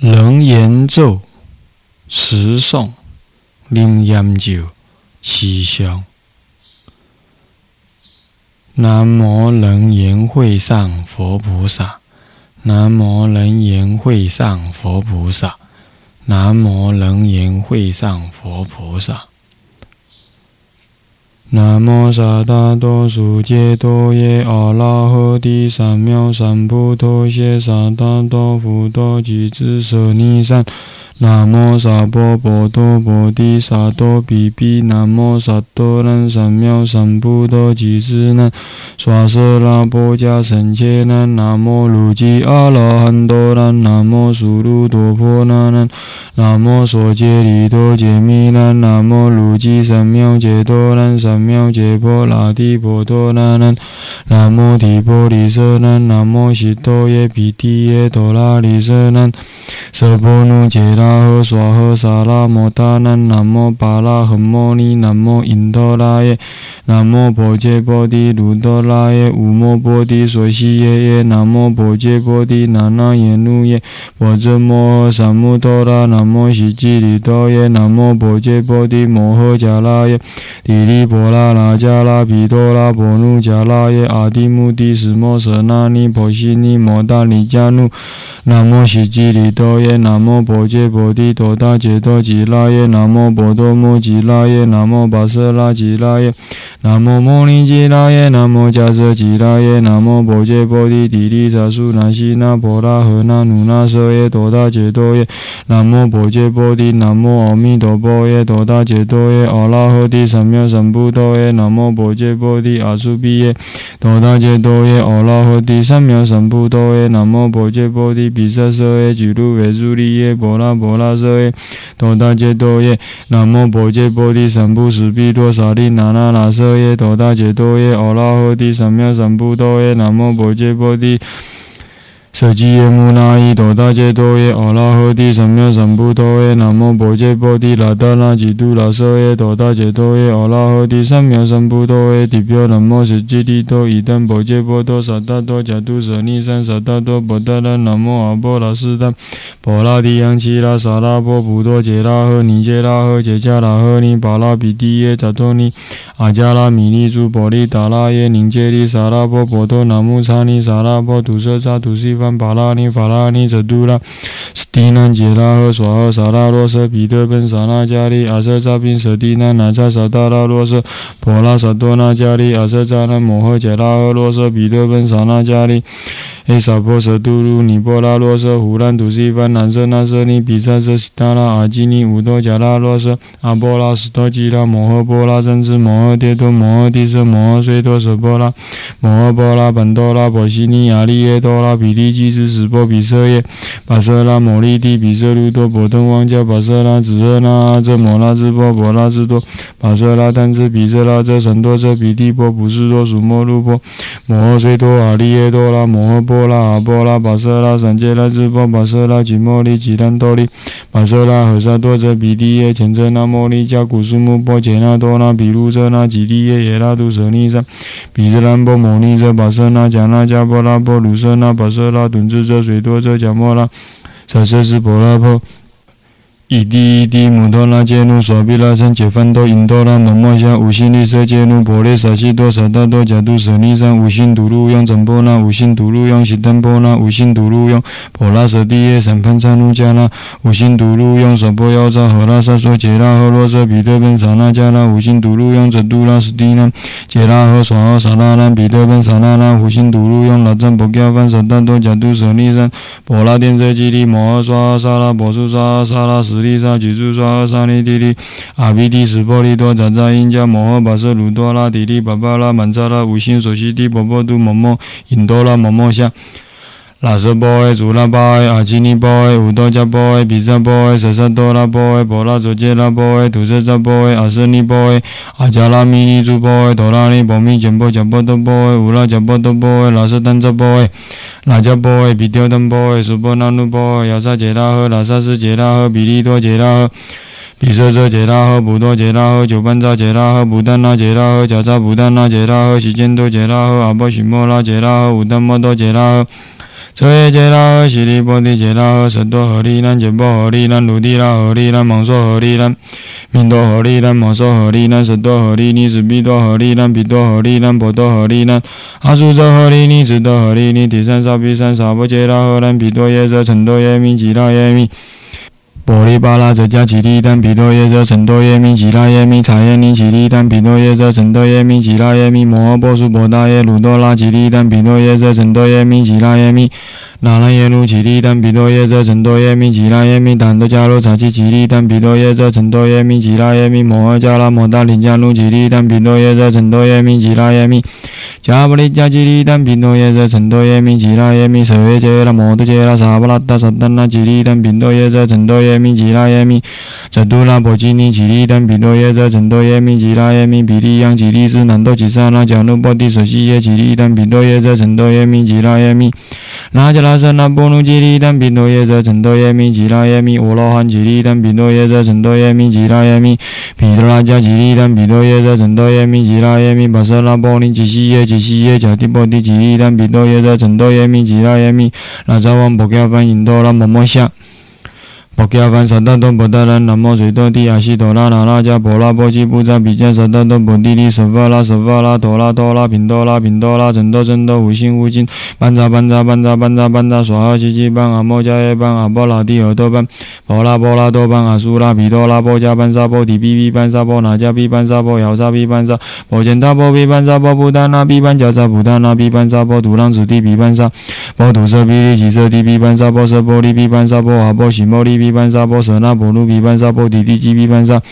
楞严咒十诵，啉烟酒，七香。南无楞严会上佛菩萨，南无楞严会上佛菩萨，南无楞严会上佛菩萨。南无萨达多苏揭多耶阿拉诃帝三藐三菩提萨达多福多吉之舍尼三。南无萨婆诃多菩提萨埵比比，南无萨多南三藐三菩提智南，娑舍那婆迦僧伽南，南无卢吉阿罗汉多南，南无苏卢多婆那南，南无娑揭利多揭弥南，南无卢吉三藐揭多南，三藐揭婆拉提婆多那南，南无提婆利舍南，南无悉多耶毗提耶多拉利舍南，舍婆奴揭拉。阿呵娑诃萨拉摩他南南无巴拉诃摩尼南无因陀拉耶南无婆揭波帝卢多拉耶无摩波帝娑悉耶耶南无婆揭波帝那那耶努耶婆遮摩诃萨摩多拉南无悉吉利多耶南无婆揭波帝摩诃迦拉耶帝利婆拉那迦拉毗多拉婆奴迦拉耶阿提目帝斯摩舍那尼婆悉尼摩达尼迦努南无悉吉利多耶南无婆揭波帝多达揭多吉拉耶，南无波多摩吉拉耶，南无巴舍拉吉拉耶，南无摩尼吉拉耶，南无迦舍吉拉耶，南无波揭波提提利萨苏那西那婆拉诃那努那舍耶，多达揭多耶，南无波揭波提，南无阿弥陀佛耶，多达揭多耶，阿拉诃帝三藐三菩提耶，南无波揭波提阿苏比耶，多达揭多耶，阿拉诃帝三藐三菩提耶，南无波揭波提毗舍舍耶，俱卢维苏利耶，婆拉婆拉舍。多大揭多耶，南无婆揭波提三菩提毗多沙利那那那舍耶，多大揭多耶，阿拉诃帝三藐三菩提耶，南无婆揭波提。舍基耶摩那依多达揭多耶，阿拉诃帝三藐三菩提耶，南无婆揭波提那达那吉多那舍耶，多达揭多耶，阿拉诃帝三藐三菩提耶，地表南无舍基利多伊旦婆揭波多萨达多迦多舍尼三萨达多波达那南无阿波罗斯旦婆拉提扬奇拉萨拉波普多杰拉诃尼杰拉诃杰迦拉诃尼巴拉比提耶扎多尼阿迦拉米尼珠婆利达拉耶宁杰利萨拉波婆多南无刹尼萨拉波土舍萨土西方。巴拉尼法拉尼者杜拉斯蒂南杰拉和索赫萨拉罗瑟彼得本萨那加利阿瑟扎宾舍蒂南南扎萨达拉罗瑟婆拉萨多那加利阿瑟扎那摩诃杰拉和罗瑟彼得本萨那加利。黑萨婆舍杜卢尼波拉罗舍胡兰土西番南舍那舍尼比萨舍西达拉阿基尼乌多迦拉罗舍阿波拉斯多吉拉摩诃波拉真智摩诃迭多摩诃帝舍摩诃虽多舍波拉。摩诃波拉本多拉波西尼亚利耶多拉比利基斯斯波比舍耶。巴舍拉摩利帝比舍卢多波登王迦巴舍拉子诃那阿遮摩拉智波波拉智多。巴舍拉但智比舍拉遮神多遮比帝波普斯多属摩卢波。摩诃虽多阿利耶多拉摩诃波。波拉阿波拉巴瑟拉三杰拉智波巴瑟拉吉摩利吉兰多利巴瑟拉诃萨多则比利耶前遮那摩利加古苏木波杰那多那比卢遮那吉利耶耶拉杜舍尼萨比遮兰波摩尼遮巴瑟那迦那迦波拉波卢舍那巴瑟拉顿智遮水多遮迦摩拉舍瑟斯波拉波。以第一地母多拉揭努娑毗拉僧解翻多因多拉摩摩夏五心利舍揭努婆列萨悉多萨达多迦都舍尼三五心独路用真波那五心独路用悉登波那五心独路用婆拉舍地耶三潘参努迦那五心独路用娑婆妖扎诃拉萨娑揭拉诃罗舍彼得本萨那迦那五心独路用则度拉斯蒂那揭拉诃娑诃萨那那彼得本萨那那五心独路用那真波迦翻萨达多迦都舍尼三婆拉殿舍基利摩诃娑诃萨拉婆娑娑诃萨拉斯利萨举住娑诃萨利地利阿毗提斯波利多扎扎因迦摩诃巴舍鲁多拉地利巴巴拉曼扎拉无心所悉地波波度摩摩因多拉摩摩夏拉舍波诶祖拉巴诶阿基尼波诶乌多迦波诶毗沙波诶舍萨多拉波诶婆拉卓揭拉波诶土舍扎波诶阿舍尼波诶阿迦拉弥尼珠波诶陀拉尼波弥简波迦波多波诶乌拉迦波多波诶拉舍丹扎波诶那迦波诶毗丢登波诶苏波那努波诶亚萨杰拉诃拉萨斯杰拉诃比利多杰拉诃比色色杰拉诃普多杰拉诃九班扎杰拉诃布丹那杰拉诃迦扎布丹那杰拉诃悉见多杰拉诃阿波须摩拉杰拉诃乌丹摩多杰拉诃彻夜揭拉诃，悉利波提揭拉诃，舍多诃利南，揭波诃利南，卢帝拉诃利南，摩梭诃利南，明多诃利南，摩梭诃利南，舍多诃利尼，斯比多诃利南，比多诃利南，波多诃利南，阿苏遮诃利尼，智多诃利尼，提三沙比三沙波揭拉诃南，比多耶遮，成多耶弥，吉拉耶弥。波利巴拉则加吉利丹比多耶则成多耶弥吉拉耶弥查耶尼吉利丹比多耶则成多耶弥吉拉耶弥摩诃波苏波达耶鲁多拉吉利丹比多耶则成多耶弥吉拉耶弥那拉耶鲁吉利丹比多耶则成多耶弥吉拉耶弥坦多加罗查吉吉利丹比多耶则成多耶弥吉拉耶弥摩诃迦拉摩达林加鲁吉利丹比多耶则成多耶弥吉拉耶弥迦布利迦吉利丹比多耶者成多耶弥吉拉耶弥舍耶杰拉摩多杰拉萨布拉达萨达那吉利丹比多耶者成多耶弥吉拉耶弥，则多拉波吉尼吉利丹比多耶者成多耶弥吉拉耶弥比利央吉利斯南多吉萨那迦努波提舍西耶吉利丹比多耶者成多耶弥吉拉耶弥，拉迦拉舍那波努吉利丹比多耶则成多耶弥吉拉耶弥，我罗汉吉利丹比多耶则成多耶弥吉拉耶弥，毗多拉迦吉利丹比多耶则成多耶弥吉拉耶弥，巴舍那波尼吉西耶吉西耶迦提波提吉利丹比多耶则成多耶弥吉拉耶弥，那扎王波迦梵印多拉摩摩夏。波伽梵萨达多波达兰南无水多地亚西多拉那拉迦婆拉波吉布扎比迦萨达多波地利舍法拉舍法拉多拉多拉频多拉频多拉真多真多无心无尽班扎班扎班扎班扎班扎娑哈奇奇班阿摩迦耶班阿波拉帝尔多班波拉波拉多班阿苏拉比多拉波迦班沙波提比比班沙波那迦比班沙波姚沙比班沙波简达波比班沙波布达那比班迦沙布达那比班沙波土朗子地比班沙波土色比利吉色地比班沙波色波利比班沙波阿波喜摩利。毗班沙波舍那波卢毗班沙波提提吉毗班沙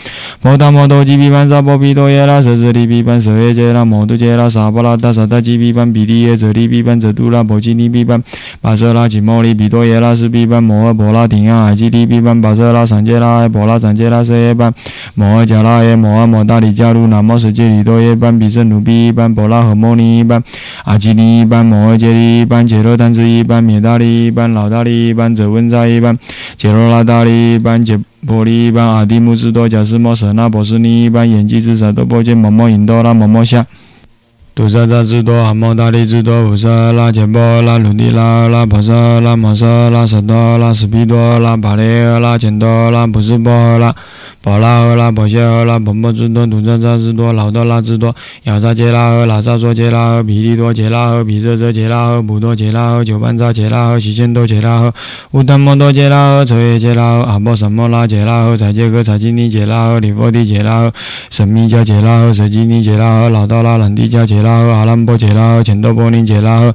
摩达摩多吉毗班沙波毗多耶拉舍舍利毗班舍耶揭拉摩多揭拉萨波拉达萨达吉毗班比利耶舍利毗班舍杜拉波基尼毗班巴舍拉吉摩利毗多耶拉斯毗班摩诃婆拉顶亚海基利毗班巴舍拉三揭拉婆拉三揭拉舍耶班摩诃迦拉耶摩诃摩达里迦卢南摩舍揭利多耶班比舍努毗班婆拉诃摩尼班阿吉尼班摩诃揭利班揭罗丹子一班灭达利班老达利班者温扎一班揭罗拉。达利班杰波利班阿蒂姆斯多贾斯摩舍那波斯尼班演技之舍多波杰摩摩引多拉摩摩夏。杜萨扎智多阿摩达利智多菩萨拉杰波拉鲁迪拉拉婆萨拉摩萨拉舍多拉斯皮多拉巴列拉钱多拉普斯波拉。波拉诃拉波谢诃拉婆摩智多土扎扎智多老多拉智多亚扎杰拉诃拉萨娑杰拉诃毗利多杰拉诃毗舍遮杰拉诃普多杰拉诃九班扎杰拉诃悉见多杰拉诃乌达摩多杰拉诃彻夜杰拉诃阿波什摩拉杰拉诃才杰诃才基尼杰拉诃离佛地杰拉诃神密迦杰拉诃舍基尼杰拉诃老多拉兰帝迦杰拉诃阿兰波杰拉诃乾多波尼杰拉。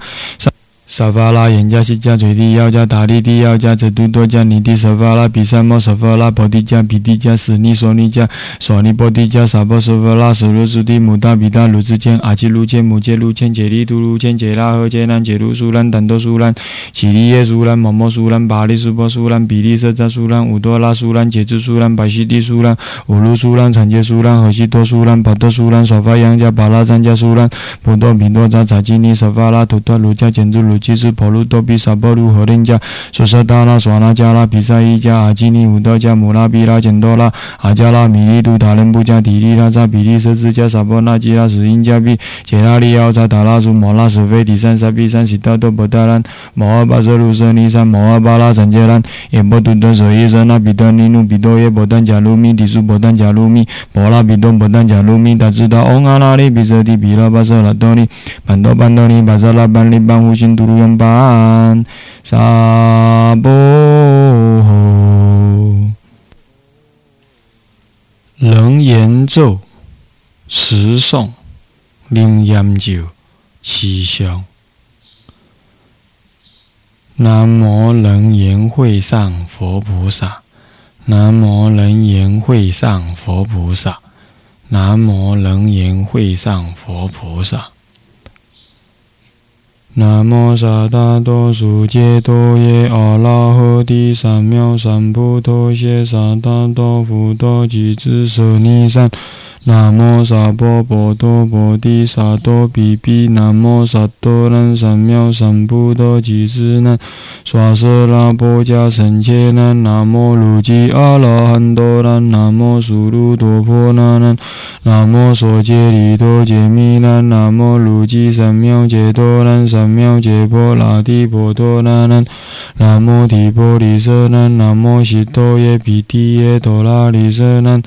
沙发拉眼加西加嘴地要加达利地要加则都多加尼地沙发拉比萨摩沙发拉波地加比地加斯尼索尼加索尼波地加沙波沙发拉舍罗苏地姆达比达鲁之间阿基鲁千姆杰鲁千杰利图鲁千杰拉和杰南杰鲁苏兰坦多苏兰奇利耶苏兰摩摩苏兰巴利苏波苏兰比利色扎苏兰乌多拉苏兰杰兹苏兰巴西地苏兰乌鲁苏兰产杰苏兰和西多苏兰巴多苏兰沙发扬加巴拉赞加苏兰普多比多扎查基尼沙发拉图多卢加简ကျေးဇူးဘောလို့တော်ပြီးစပေါ်လူဟောရင်ကြဆွဆတာလာဆွာနာကြလာပိစာဤကြအာကြီးနီဟူတော်ကြမူလာပိရာကျန်တော်လာအာကြလာမီရီတူဒါလင်ပူကြဒီရီရာဇာဘီရီဆဆကြစပေါ်နာကြရာဆူရင်ကြပြီးဂျေရာရီယောဇာဒါလာဆူမောလာဆဝေဒီဆန်စပိဆန်စီတတော်ဘဒါရန်မောဘာဇရူဇနီဆန်မောဘာလာဆန်ဂျေရန်ယေဘတုဒဇေဇနာဘီဒနီနုဘီတော်ယေဘဒန်ဂျာလူမီဒီဆူဘဒန်ဂျာလူမီဘောလာဘီဒွန်ဘဒန်ဂျာလူမီတဇဒါအောင်ငါလာရီဘီဇဒီဘီရာဘာဇလာတော်နီဘန်တော်ဘန်တော်နီဘာဇလာဘန်လီဘန်ဟူရှင်တူရူ愿般，沙波楞严咒，持诵，灵验咒，七香。南无楞严会上佛菩萨，南无楞严会上佛菩萨，南无楞严会上佛菩萨。南无萨达多苏揭多耶阿拉诃帝三藐三菩提谢萨达多佛多吉智舍尼三。南无萨婆诃多菩提萨埵比比，南无萨多南三藐三菩提子南，娑舍那波迦僧伽南，南无卢吉阿罗汉多南，南无苏卢多婆那南，南无娑揭利多揭弥南，南无卢吉三藐揭多南，三藐揭婆拉提婆多那南，南无提婆利舍南，南无悉多耶毗提耶多拉利舍南。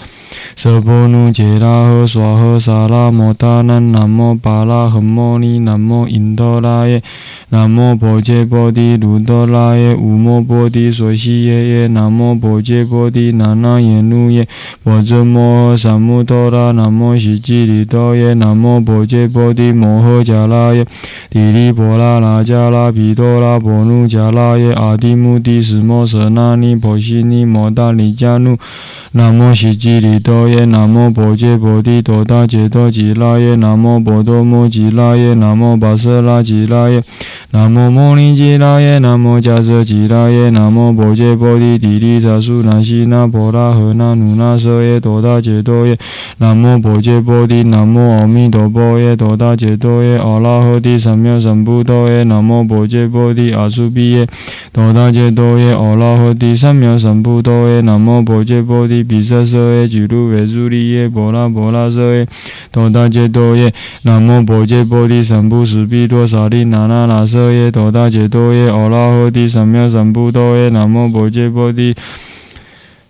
舍婆奴揭拉诃娑诃萨拉摩达南南无巴拉诃摩尼南无因陀拉耶南无婆揭波帝卢多拉耶无摩波帝娑悉耶耶南无婆揭波帝那那耶努耶婆遮摩诃萨摩多拉南无悉吉利多耶南无婆揭波帝摩诃迦拉耶帝利婆拉那迦拉毗多拉婆奴迦拉耶阿提穆帝斯摩舍那尼婆悉尼摩达尼迦努南无悉吉利多耶南无婆揭婆帝多大杰多吉拉耶南无婆多摩吉拉耶南无跋舍拉吉拉耶南无摩尼吉拉耶南无迦舍吉拉耶南无婆揭婆帝帝利萨苏那悉那婆拉诃那努那舍耶多达揭多耶南无婆揭婆帝南无阿弥陀佛耶多达揭多耶阿拉诃帝三藐三菩提耶南无婆揭婆帝阿苏毗耶多达揭多耶阿拉诃帝三藐三菩提耶南无婆揭婆帝毗舍舍耶俱卢维苏利耶婆拉婆拉舍耶多达揭多耶南无婆揭婆帝三不思毗多萨利那那那舍耶多达揭多耶阿拉诃帝三藐三菩提耶南无婆揭波帝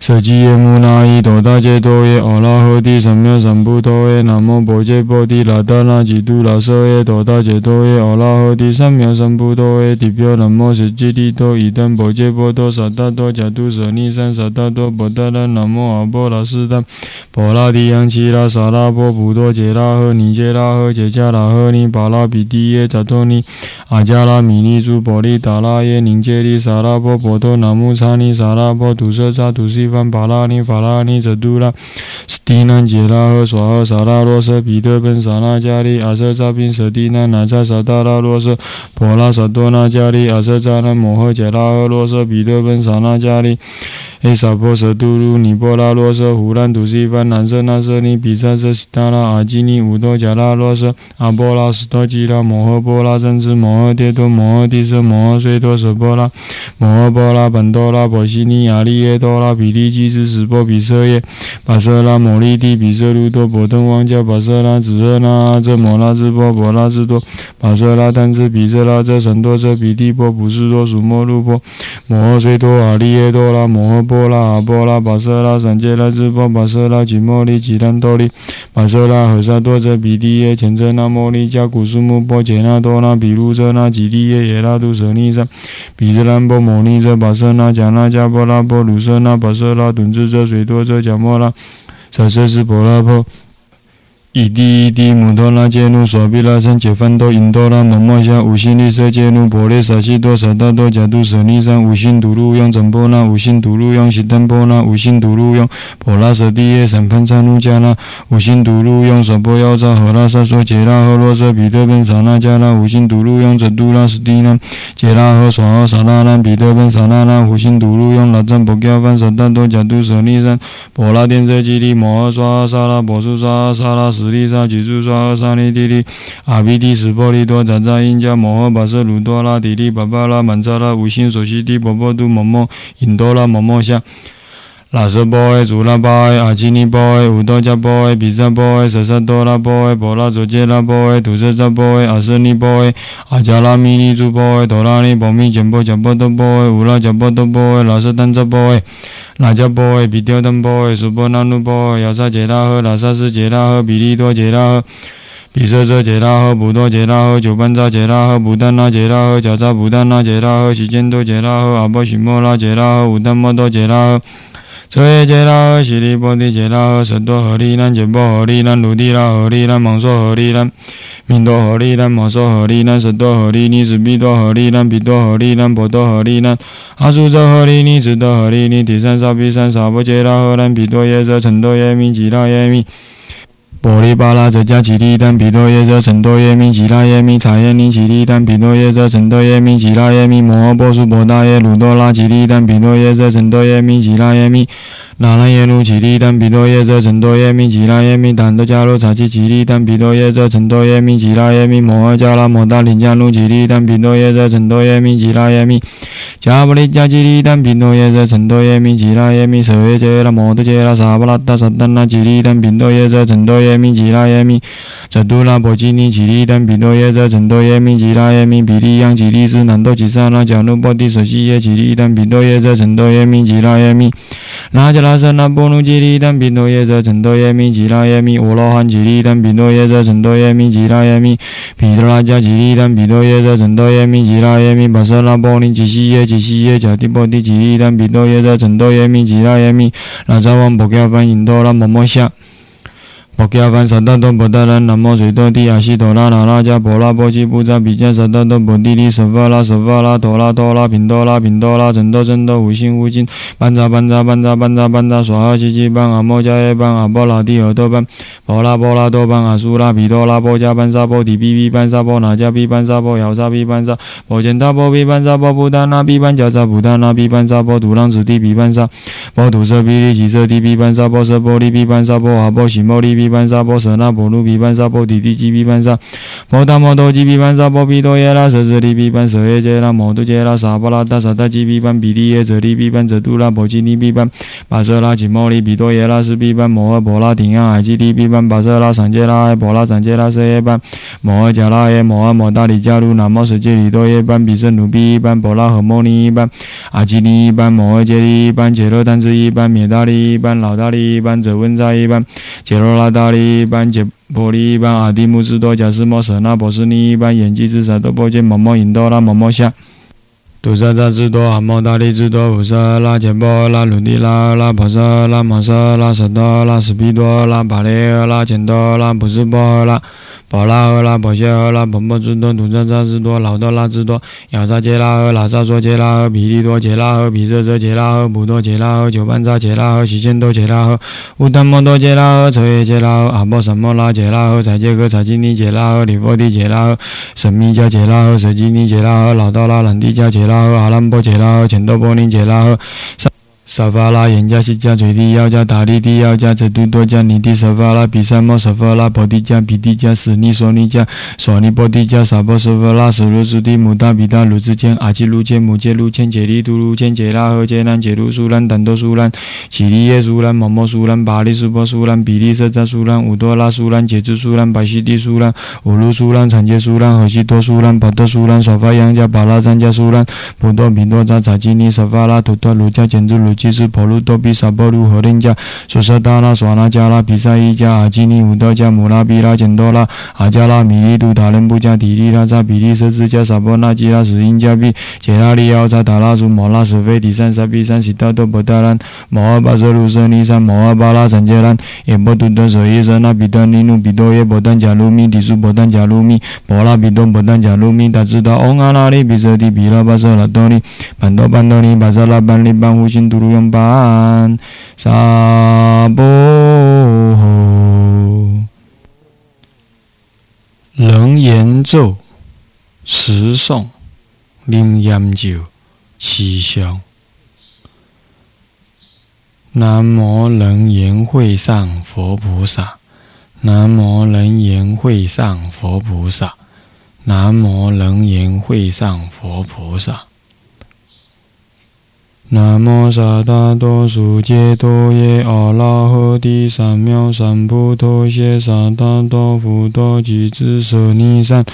舍基耶摩那依多达揭多耶阿拉诃帝三藐三菩提耶南无婆揭婆帝那达那吉都那舍耶多达揭多耶阿拉诃帝三藐三菩提耶地表南无舍基利多伊旦婆揭婆多萨达多迦都舍尼三萨达多婆达那南无阿波罗斯旦婆拉提扬奇拉萨拉波普多杰拉诃尼杰拉诃杰迦拉诃尼巴拉比提耶扎托尼阿迦拉米尼珠婆利达拉耶宁杰利萨拉波婆多南无叉尼萨拉波土舍扎土西。梵巴拉尼法拉尼则杜拉斯蒂南杰拉赫娑诃萨拉罗舍彼得本萨那加利阿舍扎宾舍蒂南那扎萨达拉罗舍婆拉萨多那加利阿舍扎那摩诃杰拉赫罗舍彼得本萨那加利。诶，萨婆舍杜卢尼波拉罗舍胡兰土西梵南舍那舍尼比萨舍悉达拉阿基尼乌多迦拉罗舍阿波拉斯多吉拉摩诃波拉真智摩诃迭多摩诃帝舍摩诃睡多舍波拉摩诃波拉本多拉婆西尼亚利耶多拉比利基斯斯波比舍耶巴舍拉摩利帝比舍卢多波登王迦巴舍拉子诃那遮摩拉智波婆拉智多巴舍拉丹智毗舍拉遮神多遮比帝波普斯多属摩卢波摩诃睡多阿利耶多拉摩诃。波拉阿波拉巴舍拉三界拉智波巴舍拉吉摩利吉兰多利巴舍拉诃萨多者比利耶前遮那摩利加古苏木波杰那多那比卢遮那吉利耶耶拉杜舍尼萨比遮兰波摩尼遮巴舍那迦那迦波拉波鲁舍那巴舍拉顿智遮水多遮迦摩拉舍舍斯婆拉波。以第一地母多拉揭努所毗拉僧解翻多因多拉摩摩夏五心利色揭努婆列萨悉多萨达多迦都舍尼三五心独路用整波那五心独路用悉登波那五心独路用婆拉舍地耶三潘参努迦那五心独路用舍波要扎和拉萨说杰拉诃罗舍彼得本萨那迦那五心独路用则都拉斯蒂那杰拉诃娑诃萨那那彼得本萨那那五心独路用拉赞婆迦翻萨达多迦都舍尼三婆拉天色基利摩诃娑诃萨拉婆苏娑诃萨拉斯利萨吉苏娑诃萨利地利阿毗提斯波利多扎扎因迦摩诃跋舍鲁多拉提利巴巴拉曼扎拉无心所悉地婆婆度摩摩引多拉摩摩夏拉舍波埃祖拉波埃阿基尼波埃乌多加波埃比萨波埃舍萨多拉波埃婆拉佐揭拉波埃土舍萨波埃阿舍尼波埃阿迦拉米尼珠波埃陀拉尼波密简波迦波多波埃乌拉迦波多波埃拉舍丹扎波埃那迦波耶，比丢登波耶，苏波那努波耶，亚萨杰拉赫，拉萨斯杰拉赫，比利多杰拉赫，比舍舍杰拉赫，普多杰拉赫，九班扎杰拉赫，普丹那杰拉赫，迦扎普丹那杰拉赫，悉见多杰拉赫，阿波须摩拉杰拉赫，乌丹摩多杰拉赫，彻耶杰拉诃，悉利波提揭拉诃，神多诃利南杰波诃利南卢地拉诃利南蒙梭诃利南。弥多诃利南摩梭诃利南舍多诃利尼子毗多诃利南比多诃利南波多诃利南阿苏遮诃利尼子多诃利尼提三沙比三沙波揭拉合兰比多耶遮成多耶弥吉拉耶弥波利巴拉则加吉利丹比多耶则成多耶米吉拉耶米查耶尼吉利丹比多耶则成多耶米吉拉耶米摩诃波苏波达耶鲁多拉吉利丹比多耶则成多耶米吉拉耶米那拉耶鲁吉利丹比多耶则成多耶米吉拉耶米坦多加罗查吉吉利丹比多耶则成多耶米吉拉耶米摩诃加拉摩达林加鲁吉利丹比多耶则成多耶米吉拉耶米加布利加吉利丹比多耶则成多耶米吉拉耶米舍耶杰拉摩多杰拉萨布拉达萨丹那吉利丹比多耶则成多耶米吉拉耶米，则杜拉波吉尼吉利丹比多耶则成多耶米吉拉耶米比利扬吉利斯南多吉萨那迦努波提舍西耶吉利丹比多耶则成多耶米吉拉耶米，那迦拉舍那波努吉利丹比多耶则成多耶米吉拉耶米，乌罗汉吉利丹比多耶则成多耶米吉拉耶米，毗多拉加吉利丹比多耶则成多耶米吉拉耶米，巴舍那波尼吉西耶吉西耶迦提波提吉利丹比多耶则成多耶米吉拉耶米，那扎王波迦翻印多拉摩摩夏。摩揭梵萨达多波达兰南无水多地亚西多拉那拉迦婆拉波吉布扎比迦萨达多波地利舍法拉舍法拉陀拉陀拉频多拉频多拉真多真多无心无尽班扎班扎班扎班扎班扎娑哈七七班阿摩迦耶班阿波拉帝尔多班婆拉波拉多班阿苏拉毗多拉波迦班沙波提比比班沙波那迦比班沙波摇沙比班沙波简他波比班沙波布达那比班迦扎布达那比班沙波土浪子地比班沙波土色比利吉色地比班沙波色波利比班沙波阿波喜摩利比毗班沙波舍那波卢毗班沙波提提吉毗班沙波达摩多吉毗班沙波毗多耶拉舍舍利毗班舍耶杰拉摩多杰拉萨巴拉达萨达吉毗班比利耶舍利毗班舍杜拉波吉尼毗班巴舍拉吉摩利毗多耶拉斯毗班摩诃婆拉顶央海吉利毗班巴舍拉桑杰拉埃婆拉桑杰拉舍耶班摩诃迦拉耶摩诃摩达里迦卢南摩舍杰里多耶班比舍努毗班婆拉和摩尼一班阿吉尼一班摩诃杰利一班杰罗丹子一班灭达利班老达利班者温扎一班杰罗拉。达利班杰波利班阿蒂姆斯多贾斯摩舍那波斯尼班演技之萨多波杰摩摩引多拉摩摩夏。土沙扎智多阿摩达利智多乌萨拉杰波拉鲁地拉拉婆萨拉摩萨拉舍多拉斯皮多拉巴列拉钱多拉普斯波拉。波拉赫拉波谢赫拉波波智多土扎扎智多老多拉智多亚扎杰拉赫拉萨说杰拉赫毗利多杰拉赫毗舍遮杰拉赫普多杰拉赫九班扎杰拉赫西见多杰拉赫乌达摩多杰拉赫彻耶杰拉赫阿波什摩拉杰拉赫才杰克才基尼杰拉赫里波提杰拉赫神密加杰拉赫舍基尼杰拉赫老多拉兰蒂加杰拉赫阿兰波杰拉赫钱多波尼杰拉赫。沙发拉严加西加垂地要加塔利地要加则度多加尼地沙发拉比萨摩沙发拉婆地加比地加斯尼索尼加索尼波地加萨波沙发拉舍罗苏地姆达比达鲁之间阿基鲁千姆杰鲁千杰利图鲁千杰拉和杰兰杰鲁苏兰坦多苏兰奇利耶苏兰摩摩苏兰巴利苏波苏兰比利色扎苏兰乌多拉苏兰杰兹苏兰白西地苏兰乌鲁苏兰产杰苏兰和西多苏兰巴特苏兰沙发扬加巴拉赞加苏兰普多比多扎扎基尼沙发拉图多鲁加简ကျေးဇူးဘောလို့တော့ပြီးစပေါ်လူဟောရင်ကြဆဆတာလာစွာနာကြလာပိစာဤကြအကြီးနီဟူတော့ကြမူလာပိရာကျင်တော်လာအာကြလာမီရီတူဒါလင်ပူကြဒီရီရာဇာဘီရီဆဆကြစပေါ်နာကြရာဆိုရင်ကြပြီးဂျေရာရီယောဇာဒါလာစုမောလာစဝေဒီဆန်စပိဆန်စီတောဘဒရန်မောဘဇရုဇနီဆန်မောဘလာဆန်ဂျေရန်ေဘတုတဇေဇနာပိတနိနုပိတောယေဘောတံဂျာလုမိဒီစုဘောတံဂျာလုမိဘောလာပိတောဘောတံဂျာလုမိတဇတအောငါလာရိပိဇတိဘီရဘဇရတောနိဘန္တောဘန္တောနိဘဇလာဘန္လိဘံဟုရှင်သူရူ用班沙波楞严咒持诵灵验咒七香。南无楞严会上佛菩萨，南无楞严会上佛菩萨，南无楞严会上佛菩萨。南无萨达多苏揭多耶阿拉诃帝三藐三菩提谢萨达多福多吉智舍尼三。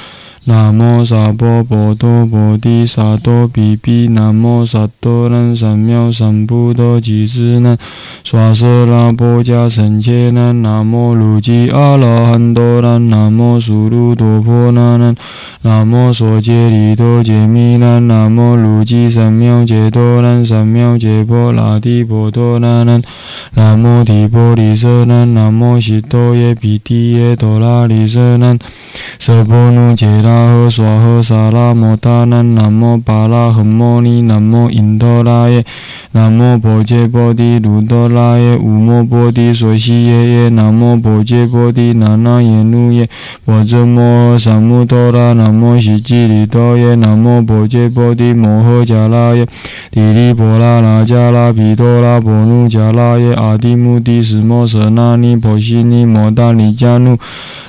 南无萨婆诃多菩提萨埵比比，南无萨多南三藐三菩提吉智南，娑舍那波迦僧伽南，南无卢吉阿罗汉多南，南无苏卢多婆那南，南无娑揭利多揭弥南，南无卢吉三藐揭多南，三藐揭婆拉提婆多那南，南无提婆利舍南，南无悉多耶毗提耶多拉利舍南，舍婆奴揭拉。拉诃娑诃萨拉摩他南南无巴拉恒摩尼南无因陀拉耶南无婆揭波帝卢多拉耶无摩波帝所悉耶耶南无婆揭波帝那那耶努耶波遮摩诃萨摩多拉南无悉吉利多耶南无婆揭波帝摩诃迦拉耶提利婆拉那迦拉毗多拉婆努迦拉耶阿提穆提斯摩舍那尼婆悉尼摩达尼迦努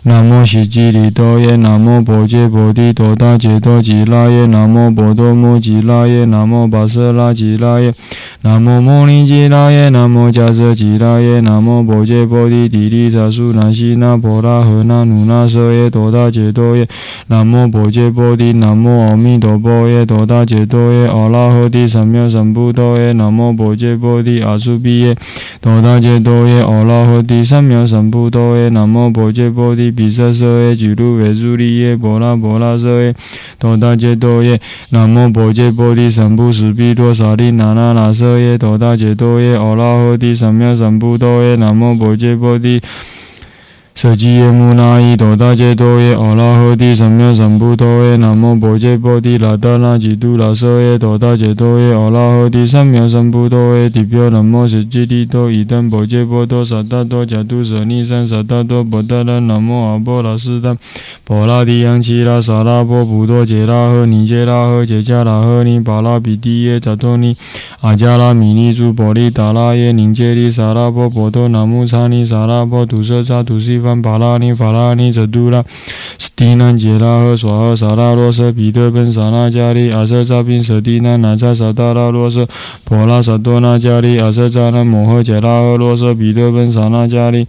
南无悉吉利多耶南无婆揭波帝多达揭多吉拉耶南无波多摩吉拉耶南无巴舍拉吉拉耶南无摩尼吉拉耶南无迦舍吉拉耶南无波揭波帝提利萨苏那悉那婆拉诃那努那舍耶多达揭多耶南无波揭波帝南无阿弥陀佛耶多达揭多耶阿拉诃帝三藐三菩提耶南无波揭波帝阿苏毗耶多达揭多耶阿拉诃帝三藐三菩提耶南无波揭波帝毗舍舍耶俱卢维苏利耶波拉婆拉舍耶多达揭多耶南无婆揭波帝三不死毗多沙利那那那舍耶多达揭多耶阿拉诃帝三藐三菩提耶南无婆揭波帝舍基耶穆那依多达揭多耶阿拉诃帝三藐三菩提耶南无婆揭波帝那达那吉都那舍耶多达揭多耶阿拉诃帝三藐三菩提耶提婆南无舍基利多伊旦婆揭波多萨达多迦都舍尼三萨达多波达拉南无阿波罗斯旦婆拉提央奇拉萨拉波普多杰拉诃尼杰拉诃杰迦拉诃尼巴拉比提耶扎多尼阿迦拉米尼珠婆利达拉耶宁杰利萨拉波婆多南无萨尼萨拉波土舍萨土西方巴拉尼法拉尼则杜拉斯蒂南杰拉诃娑诃萨拉罗瑟彼得本萨那加利阿瑟扎宾舍蒂南那扎萨达拉罗瑟婆拉萨多那加利阿瑟扎那摩诃杰拉诃罗瑟彼得本萨那加利。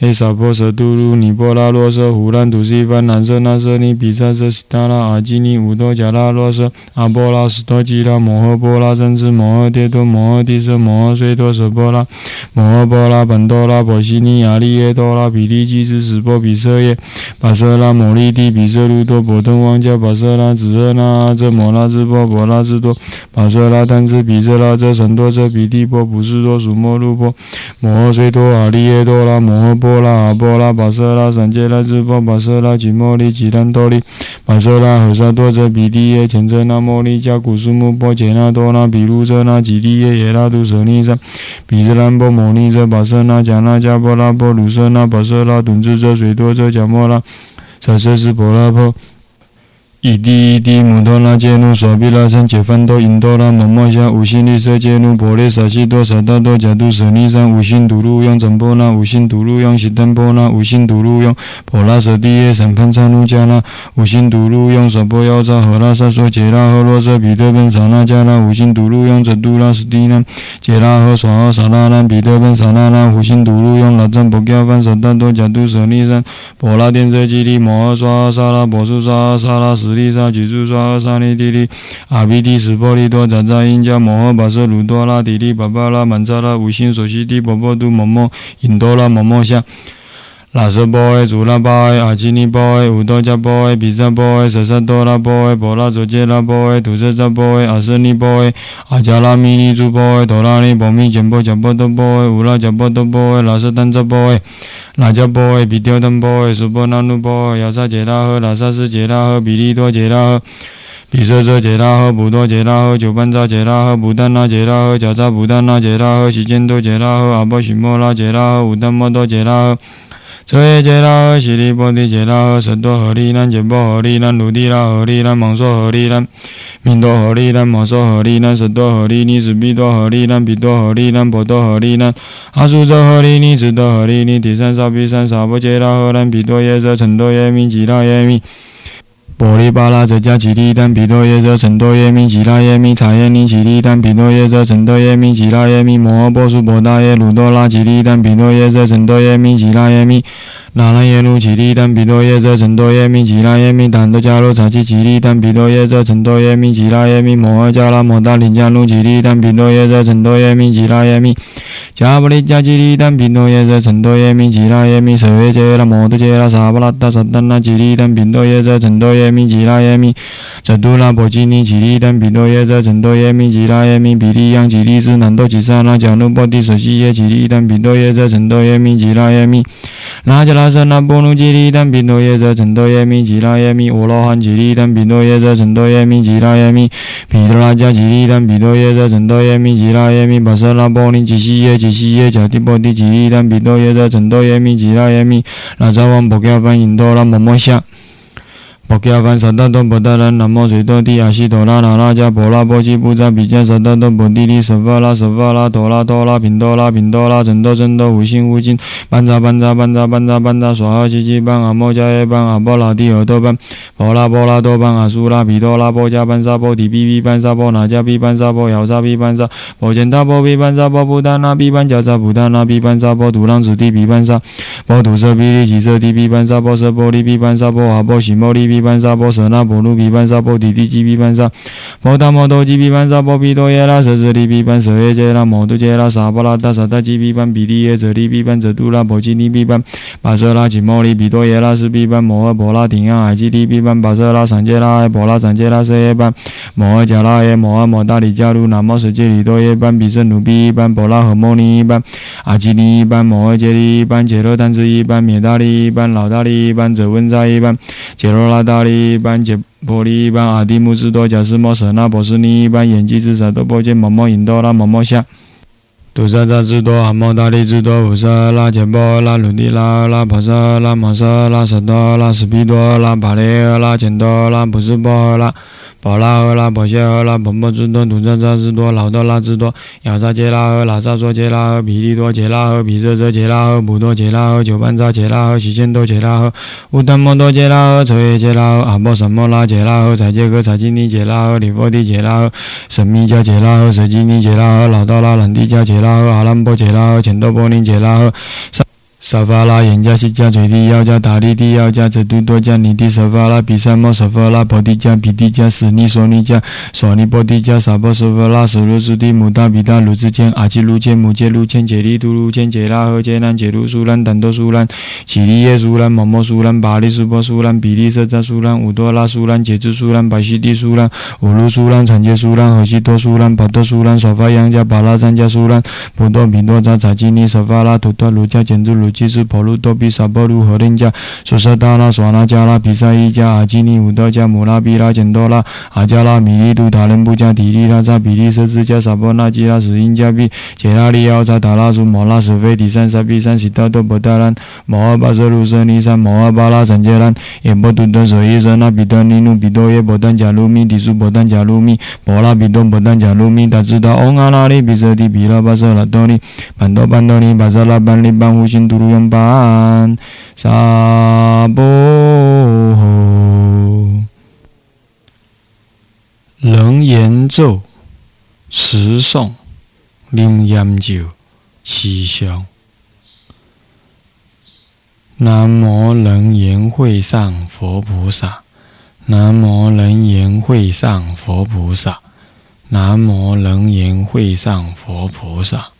诶萨婆舍杜卢尼波拉罗舍胡兰土西番南舍那舍尼比萨舍悉达拉阿基尼乌多迦拉罗舍阿波拉斯多吉拉摩诃波拉真智摩诃迭多摩诃帝舍摩诃睡多舍波拉摩诃波拉本多拉婆悉尼亚利耶多拉比利基斯斯波比舍耶巴舍拉摩利帝比舍卢多波顿王迦巴舍拉子诃那阿遮摩拉智波波拉智多巴舍拉丹智比舍拉遮神多遮比帝波普斯多属摩卢波摩诃睡多阿利耶多拉摩诃波。波拉阿波拉巴舍拉三杰拉智波巴舍拉吉莫利吉兰多利巴舍拉和萨多则比利耶前遮那莫利加古苏木波杰那多拉比卢遮那吉利耶耶拉杜舍尼萨比遮兰波摩尼遮巴瑟那迦那迦波拉波鲁瑟那巴舍拉顿智遮水多遮迦摩拉舍瑟斯波拉波。以第一地母多拉揭努所毗拉僧解翻多因多拉摩摩夏五心律舍揭努婆列萨悉多萨达多迦都舍利三五心独路用真波那五心独路用悉登波那五心独路用婆拉舍第耶三潘叉努迦那五心独路用舍波妖扎和拉萨说杰拉诃罗舍彼得本萨那迦那五心独路用则杜拉斯蒂那杰拉诃娑诃萨拉那彼得本萨那那五心独路用拉赞婆伽梵萨达多迦都舍利三婆拉天遮基利摩诃萨拉婆娑娑诃萨拉斯利萨举住娑诃萨利地利阿毗提斯波利多扎扎因迦摩诃跋奢卢多拉地利巴巴拉曼扎拉五心所悉地波波度摩摩引多拉摩摩夏拉舍波诶祖拉巴诶阿基尼波诶乌多迦波诶比萨波诶舍萨多拉波诶波拉佐杰拉波诶土舍萨波诶阿舍尼波诶阿迦拉弥尼珠波诶陀拉尼波密简波迦波多波诶乌拉迦波多波诶拉舍丹扎波诶那迦波诶比丢登波诶苏波那努波诶亚萨杰拉诃拉萨斯杰拉诃比利多杰拉诃比舍舍杰拉诃普多杰拉诃九班扎杰拉诃布丹那杰拉诃迦扎布丹那杰拉诃悉犍多杰拉诃阿波须摩拉杰拉诃乌丹摩多杰拉诃遮耶杰拉诃悉利波提杰拉诃舍多诃利南杰波诃利南卢提拉诃利南蒙娑诃利南明多诃利南摩娑诃利南舍多诃利尼子毗多诃利南比多诃利南波多诃利南阿苏遮诃利尼子多诃利尼提三沙比三沙波杰拉诃兰比多耶遮陈多耶弥吉拉耶弥波利巴拉则加吉利丹比多耶遮陈多耶弥吉拉耶弥查耶尼吉利丹比多耶遮陈多耶弥吉拉耶弥摩诃波苏波达耶鲁多拉吉利丹比多耶遮陈多耶弥吉拉耶弥那拉耶努吉利丹比多耶遮陈多耶弥吉拉耶弥坦多加罗查吉吉利丹比多耶遮陈多耶弥吉拉耶弥摩诃迦拉摩达林迦努吉利丹比多耶遮陈多耶弥吉拉耶弥迦婆利迦吉利丹频多耶则成多耶弥吉拉耶弥舍耶揭拉摩多揭拉萨巴拉达萨达那吉利丹频多耶则成多耶弥吉拉耶弥则多拉波吉尼吉利丹频多耶则成多耶弥吉拉耶弥比利央吉利斯南多吉萨那迦努波提舍西耶吉利丹频多耶则成多耶弥吉拉耶弥那迦拉舍那波努吉利丹频多耶则成多耶弥吉拉耶弥阿罗汉吉利丹频多耶则成多耶弥吉拉耶弥毗多拉迦吉利丹频多耶则成多耶弥吉拉耶弥巴舍那波尼吉西耶吉西耶迦提波提吉利丹比多耶多成多耶密吉拉耶密那扎王波伽梵印多拉摩摩夏。波伽梵萨达多波达兰南无水多提亚西多拉那拉迦婆拉波吉布扎比迦萨达多波地利舍法拉舍法拉多拉多拉频多拉频多拉真多真多无心无尽班扎班扎班扎班扎班扎娑哈奇奇班阿摩迦耶班阿波拉提尔多班波拉波拉多班阿苏拉比多拉波迦班沙波提比比班沙波那迦比班沙波姚沙比班沙波简他波比班沙波布达那比班迦沙布达那比班沙波土朗子地比班沙波土色比利吉色地比班沙波色波利比班沙波阿波喜摩利比。毗班沙波舍那波卢毗班沙波提提吉毗班沙波达摩多吉毗班沙波毗多耶拉舍舍利毗班舍耶揭拉摩多揭拉萨巴拉达萨达吉毗班毗利耶舍利毗班舍杜拉波吉尼毗班巴舍拉吉摩利毗多耶拉斯毗班摩诃婆拉顶阿海吉利毗班巴舍拉三揭拉婆拉三揭拉舍耶班摩诃迦拉耶摩诃摩达里迦卢南摩舍揭利多耶班毗舍努毗班婆拉诃摩尼班阿吉尼班摩诃揭利班揭罗丹子一班灭达利班老达利班者温扎一班揭罗拉。达利班杰波利班阿蒂姆斯多贾斯摩舍那波斯尼班眼睛之萨多波杰摩摩引多拉摩摩夏，杜萨扎之多阿摩达利之多乌萨拉杰波拉鲁迪拉拉帕萨拉摩萨拉萨多拉斯皮多拉巴雷拉简多拉普斯波拉。宝拉诃拉，宝谢诃拉，婆婆之多，土扎扎之多，老多拉之多，亚萨杰拉诃，拉萨说杰拉诃，毗利多杰拉诃，毗舍遮杰拉诃，普多杰拉诃，九班扎杰拉诃，喜见多杰拉诃，乌檀摩多杰拉诃，彻夜杰拉诃，阿波什摩拉杰拉诃，彩杰诃，彩金尼杰拉诃，里佛地杰拉诃，神密迦杰拉诃，舍基尼杰拉诃，老多拉兰地迦杰拉诃，阿兰波杰拉诃，乾多波尼杰拉诃。沙发拉眼加西加嘴地要加达利地要加则度多加尼地沙发拉比萨摩沙发拉婆地加比地加斯尼索尼加索尼波地加萨波沙发拉舍罗斯地姆达比达鲁之间阿基鲁坚姆杰鲁坚杰利杜鲁坚杰拉和杰南杰鲁苏兰丹多苏兰奇利耶苏兰摩摩苏兰巴利苏波苏兰比利色扎苏兰乌多拉苏兰杰兹苏兰巴西地苏兰乌鲁苏兰产杰苏兰和西多苏兰巴多苏兰沙发扬加巴拉赞加苏兰普多比多扎扎基尼沙发拉图多鲁加简鲁鲁。即是婆卢多比萨波卢和林加苏舍达拉索那加拉比萨伊加阿基尼乌多加姆拉比拉简多拉阿加拉米利杜塔伦布加提利拉扎比利舍兹加萨波那基拉史因加比杰拉利奥扎达拉苏摩拉舍菲提三沙比三西达多波达兰摩阿巴舍鲁舍尼山摩阿巴拉三杰兰耶波图顿舍伊舍那比德尼努比多耶波丹加鲁米提苏波丹加鲁米波拉比多波丹加鲁米达兹达翁阿拉利比舍提比拉巴舍拉多尼班多班多尼巴舍拉班利班呼辛杜楞严咒持诵，灵研究七相。南无楞严会上佛菩萨，南无楞严会上佛菩萨，南无楞严会上佛菩萨。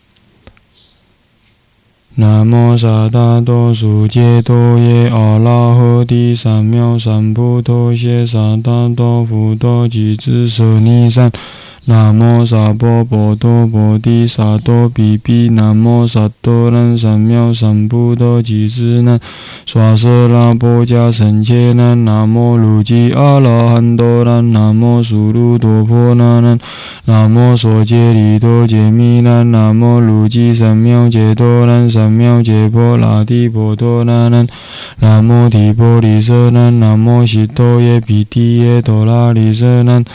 南无萨达多苏揭多耶阿拉诃帝三藐三菩提谢萨达多福多吉智舍尼三。南无萨婆波多波提萨多比比，南无萨多南三藐三菩提吉斯南，娑舍那波迦僧伽南，南无卢吉阿罗汉多南，南无苏卢多婆那南，南无娑揭利多揭弥南，南无卢吉三藐揭多南，三藐揭婆拉提婆多那南，南无提婆利舍南，南无悉多耶毗提耶多拉利舍南，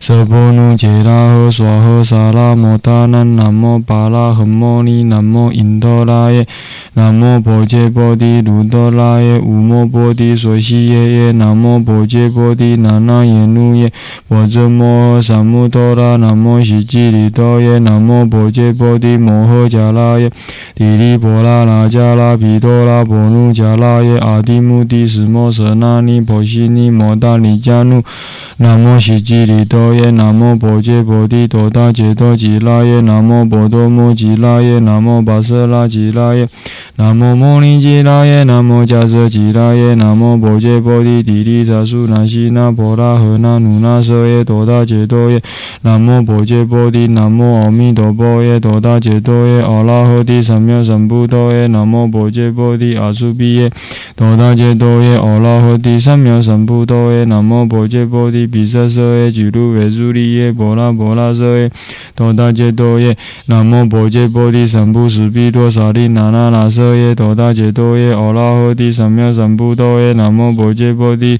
舍婆奴揭拉。阿呵娑诃萨拉摩达南南无巴拉诃摩尼南无因陀拉耶南无婆揭波提卢多拉耶无摩波提娑西耶耶南无婆揭波提那那耶努耶波遮摩诃萨摩多拉南无悉吉利多耶南无婆揭波提摩诃迦拉耶提利波拉那迦拉毗多拉波努迦拉耶阿提穆提斯摩舍那尼婆悉尼摩达尼迦努南无悉吉利多耶南无婆揭揭婆提多达解脱吉拉耶，南无波多摩吉拉耶，南无巴舍拉吉拉耶，南无摩尼吉拉耶，南无迦舍吉拉耶，南无波揭婆提提利萨苏那西那婆拉诃那努那舍耶多达解脱耶，南无波揭婆提，南无阿弥陀佛耶多达解脱耶，阿拉诃提三藐三菩提耶，南无波揭婆提阿苏比耶多达解脱耶，阿拉诃提三藐三菩提耶，南无波揭婆提毗舍舍耶，俱卢维苏利耶，波拉波拉舍耶，多达解脱耶，南无波揭婆提三菩斯毗多沙利那那那舍耶，多达解脱耶，阿啦诃帝三藐三菩提耶，南无波揭婆提。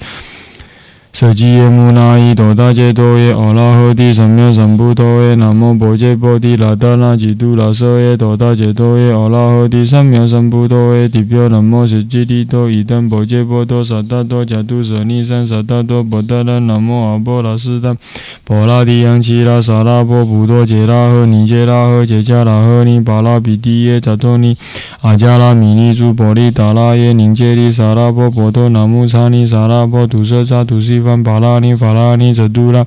舍基耶摩那依多达揭多耶，阿拉诃提三藐三菩提耶，南无波揭波提那达那吉多那舍耶，多达揭多耶，阿拉诃提三藐三菩提耶，地表南无舍基地多伊旦波揭波多萨达多迦多舍尼三萨达多波达那南无阿波罗斯旦波拉提扬奇拉萨拉波普多杰拉诃尼杰拉诃杰迦拉诃尼巴拉比提耶扎多尼阿迦拉米尼珠波利达拉耶宁杰利萨拉波波多南无萨尼萨拉波土舍扎土西。梵巴拉尼法拉尼则杜拉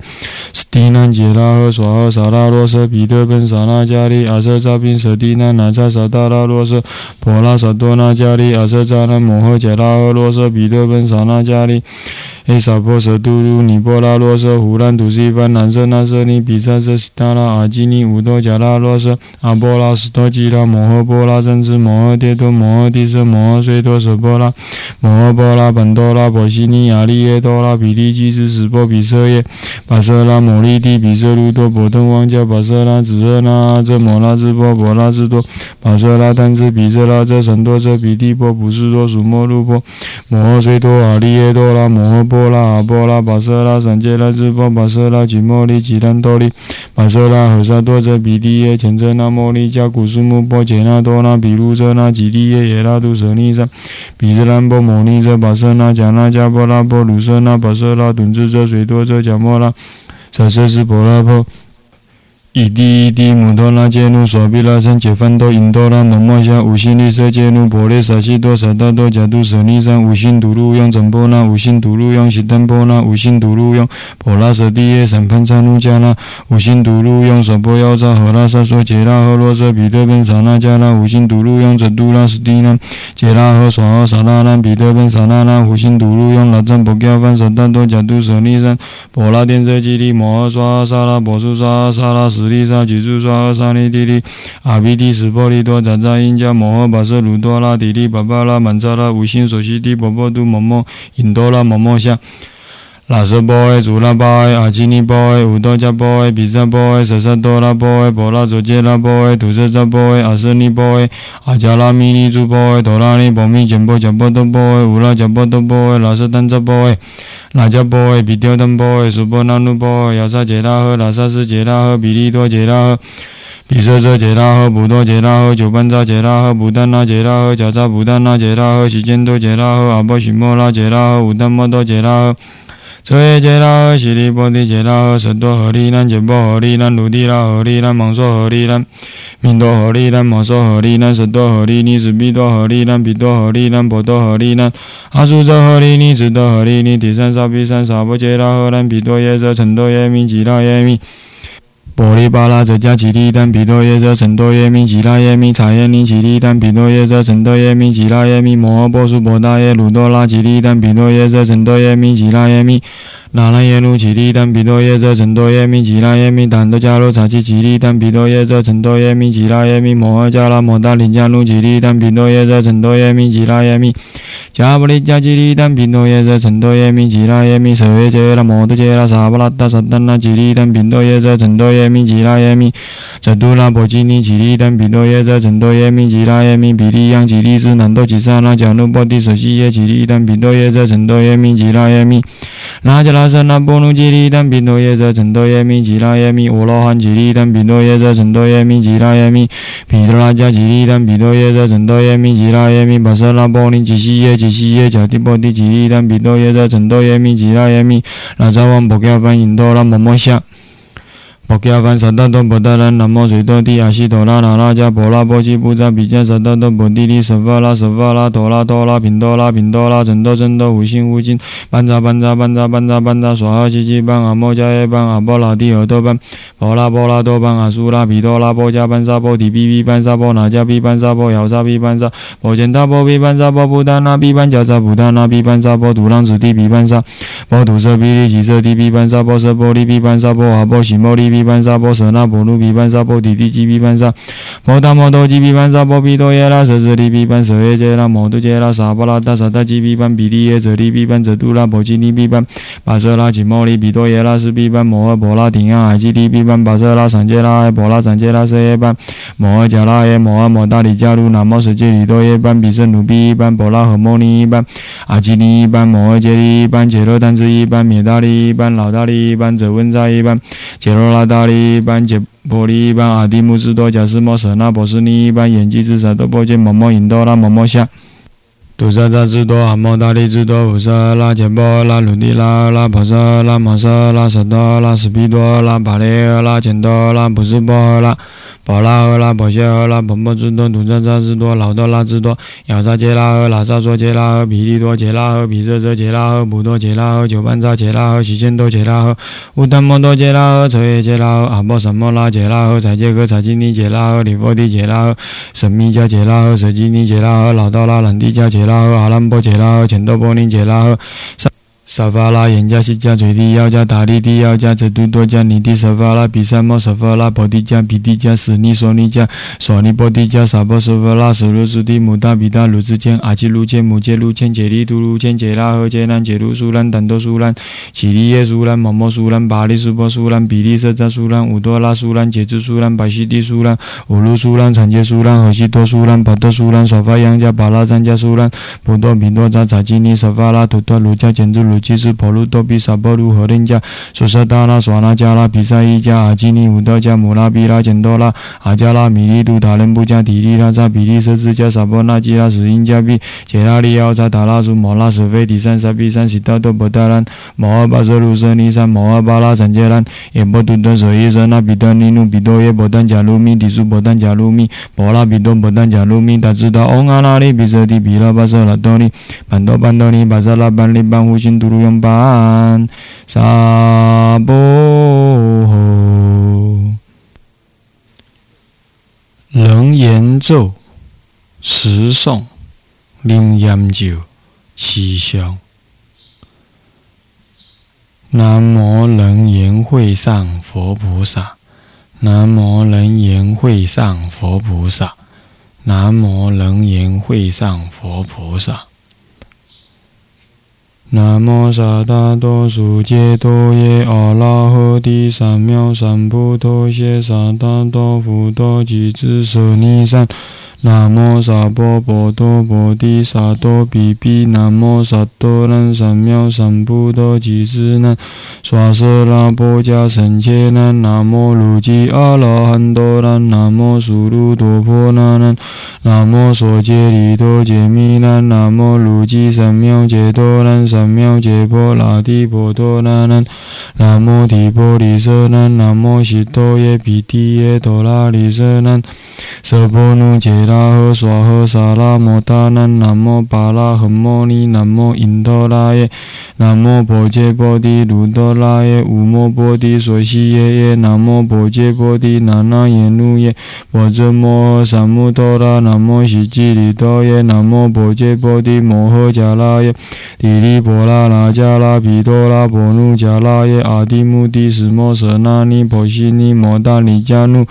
斯蒂南杰拉赫娑诃萨拉罗舍彼得本萨那加利阿舍扎宾舍蒂南那扎萨达拉罗舍婆拉萨多那加利阿舍扎那摩诃迦拉和罗舍彼得本萨那加利。诶，萨婆舍杜卢尼波拉罗舍胡兰土西梵南舍那舍尼比萨舍悉达拉阿基尼乌多迦拉罗舍阿波拉斯多吉拉摩诃波拉真智摩诃迭多摩诃帝舍摩诃 sve 多舍波拉摩诃波拉本多拉波西尼亚利耶多拉比利基斯斯波比舍耶巴舍拉摩利帝比舍卢多波登王迦巴舍拉子热那遮摩拉智波波拉智多巴舍拉丹智比舍拉遮神多遮比地波普斯多属摩卢波摩诃虽多阿利耶多拉摩诃波。波拉阿波拉巴舍拉三杰拉智波巴舍拉吉摩利吉兰多利巴舍拉和萨多则比利耶前遮那摩利加古苏木波杰那多那比卢遮那吉利耶耶拉杜舍利萨比日兰波摩尼遮巴舍那迦那迦波拉波鲁舍那巴舍拉顿智遮水多遮迦摩拉舍舍斯波拉波。以第一地母多拉揭奴所毗拉僧解梵多因多拉摩摩夏五心利色揭奴婆列萨悉多萨达多迦都舍尼三五心独路用整波那五心独路用悉登波那五心独路用婆拉舍地耶三潘扎奴迦那五心独路用舍波妖扎和拉萨说杰拉诃罗舍彼得本萨那迦那五心独路用则都拉斯蒂那杰拉诃娑诃萨那那彼得本萨那那五心独路用那赞婆伽梵萨达多迦都舍尼三婆拉殿舍基利摩诃娑诃萨拉婆苏萨萨拉斯。利萨吉苏沙诃沙尼地利阿毗提斯波利多杂扎因加摩诃跋舍卢多拉地利巴巴拉曼扎拉五心所悉地波波度摩摩引多拉摩摩夏拉舍波埃祖拉巴埃阿基尼波埃乌多迦波埃比萨波埃舍萨多拉波埃波拉佐杰拉波埃土舍扎波埃阿舍尼波埃阿迦拉弥尼珠波埃陀拉尼波密简波迦波多波埃乌拉迦波多波埃拉舍丹扎波埃那迦波诶，比雕登波诶，苏波那努波诶，亚萨杰拉赫，拉萨斯杰拉赫，比利多杰拉赫，比舍舍杰拉赫，普多杰拉赫，九班扎杰拉赫，普丹那杰拉赫，迦扎普丹那杰拉赫，悉坚多杰拉赫，阿波须摩拉杰拉赫，乌丹摩多杰拉赫。遮耶杰拉诃，悉利波提杰拉诃，舍多诃利南，揭波诃利南，卢提拉诃利南，芒梭诃利南，明多诃利南，摩梭诃利南，舍多诃利尼，斯比多诃利南，比多诃利南，波多诃利南，阿苏遮诃利尼，子多诃利尼，提三沙比三沙波杰拉诃南，比多耶遮成多耶弥，吉拉耶弥。波利巴拉则加吉利丹毗多耶则成多耶弥吉拉耶弥查耶尼吉利丹毗多耶则成多耶弥吉拉耶弥摩诃波苏波达耶鲁多拉吉利丹毗多耶则成多耶弥吉拉耶弥那拉耶鲁吉利丹毗多耶则成多耶弥吉拉耶弥坦多加罗查吉吉利丹毗多耶则成多耶弥吉拉耶弥摩诃迦拉摩达林加鲁吉利丹毗多耶则成多耶弥吉拉耶弥迦波利迦吉利丹毗多耶则成多耶弥吉拉耶弥舍耶杰拉摩多杰拉萨巴拉达萨达那吉利丹毗多耶则成多耶耶弥吉拉耶弥，则杜拉波吉尼吉利丹比多耶则成多耶弥吉拉耶弥比利央吉利斯南多吉萨那迦努波提舍西耶吉利丹比多耶则成多耶弥吉拉耶弥，那迦拉舍那波努吉利丹比多耶则成多耶弥吉拉耶弥，乌罗汉吉利丹比多耶则成多耶弥吉拉耶弥，毗多拉迦吉利丹比多耶则成多耶弥吉拉耶弥，巴舍拉波尼吉西耶吉西耶迦帝波提吉利丹比多耶则成多耶弥吉拉耶弥，那扎王波伽梵引多拉摩摩夏。波伽梵萨达多波达兰，南无水多地阿悉陀拉那拉迦婆拉波吉布扎比迦萨达多波地利舍法拉舍法拉陀拉陀拉频多拉频多拉真多真多无心无尽，班扎班扎班扎班扎班扎娑哈七七班阿摩迦耶班阿波拉帝尔多班波拉波拉多班阿苏拉比多拉波迦班沙波提比比班沙波那迦比班沙波摇沙比班沙波简他波比班沙波布达那比班迦沙布达那比班沙波土浪子地比班沙波土色比利吉色地比班沙波色波利比班沙波阿波喜摩利比。毗班沙波舍那波卢毗班沙波提提吉毗班沙摩达摩多吉毗班沙波毗多耶拉舍舍利毗班舍耶揭拉摩多揭拉萨波拉达萨达吉毗班毗利耶舍利毗班舍杜拉波基尼毗班巴舍拉吉摩利毗多耶拉是毗班摩诃婆拉顶安海基利毗班巴舍拉三揭拉波拉三揭拉舍耶班摩诃迦拉耶摩诃摩达里迦卢南摩舍揭利多耶班毗舍奴毗班波拉和摩尼班阿吉尼班摩诃揭利班揭罗丹子一班灭达利班老达利班者温扎一班揭罗拉。达利班杰波利班阿蒂姆斯多贾斯摩舍那波斯尼班演技之萨多波杰摩摩引多拉摩摩夏。杜萨扎智多阿摩达利智多乌萨拉杰波拉鲁迪拉拉婆萨拉摩萨拉萨多拉斯皮多拉巴列拉钱多拉普斯波拉。波拉赫拉波谢赫拉波波智多土扎扎智多老多拉智多亚萨杰拉赫拉萨说杰拉赫毗利多杰拉赫毗舍遮杰拉赫普多杰拉赫九班扎杰拉赫西千多杰拉赫乌丹摩多杰拉赫彻耶杰拉赫阿波什摩拉杰拉赫彩杰克彩基尼杰拉赫里佛地杰拉赫神密加杰拉赫舍基尼杰拉赫老道拉兰地加杰拉赫阿兰波杰拉赫钱多波尼杰拉赫。沙发拉眼加西加嘴地要加达利地要加泽都多加尼地沙发拉比萨摩沙发拉波地加比地加斯尼索尼加索尼波地加沙波沙发拉斯鲁斯地母大比大鲁之间阿基鲁间姆杰鲁间杰利图鲁间杰拉和杰兰杰鲁苏兰坦多苏兰奇利耶苏兰摩摩苏兰巴利苏波苏兰比利色扎苏兰乌多拉苏兰杰兹苏兰巴西地苏兰乌鲁苏兰产杰苏兰和西多苏兰巴多苏兰沙发扬加巴拉赞加苏兰普多比多扎扎基尼沙发拉图多鲁加简ကျေးဇူးဘောလို့တော်ပြီးစာဘောလူဟရင်ကြဆိုစတာရာစွာနာကြလာပိစာဤကြအကြီးနီဟူတော်ကြမောလာပိရာကျင်တော်လာအာကြလာမီရီတူဒါလင်ပူကြဒီရီရာဇာဘီရီဆဆကြစာဘောနာကြရာဆိုရင်ကြပြီးဂျေရာရီယောဇာဒါလာစုမောလာစဝေဒီဆန်စပိဆန်စီတောဘဒရန်မောဘဇလူဇနီဆန်မောဘလာဇန်ဂျေရန်ေဘဒုဒဇေဇနာဘီဒနီနုဘီဒိုယေဘဒန်ဂျာလူမီဒီစုဘဒန်ဂျာလူမီဘောလာဘီဒိုဘဒန်ဂျာလူမီတဇူဒါအောင်ငါလာရီဘီဇဒီဘီလာဘဇလာဒိုနီဘန်ဒိုဘန်ဒိုနီဘဇလာဘန်လီဘန်ဟူရှင်ဒူရ杜。用班沙波诃，楞严咒持诵，灵研究七相。南无楞严会上佛菩萨，南无楞严会上佛菩萨，南无楞严会上佛菩萨。南无萨达多苏揭多耶阿拉诃帝三藐三菩提谢萨达多福多吉之舍尼三。南无萨婆诃多婆提萨多比比，南无萨多南三藐三菩提吉斯南，娑舍那波迦僧伽南，南无卢吉阿罗汉多南，南无苏卢多婆那南，南无娑揭利多揭弥南，南无卢吉三藐揭多南，三藐揭婆拉提婆多那南，南无提婆利舍南，南无悉多耶毗提耶多拉利舍南，舍婆奴揭。拉诃娑诃萨拉摩他南南无巴拉诃摩尼南无因陀拉耶南无婆揭波帝卢多拉耶无摩波帝娑悉耶耶南无婆揭波帝那那耶努耶波遮摩诃萨摩多拉南无悉吉利多耶南无婆揭波帝摩诃迦拉耶提利婆拉那迦拉毗多拉婆奴迦拉耶阿提穆帝斯摩舍那尼婆悉尼摩达尼迦努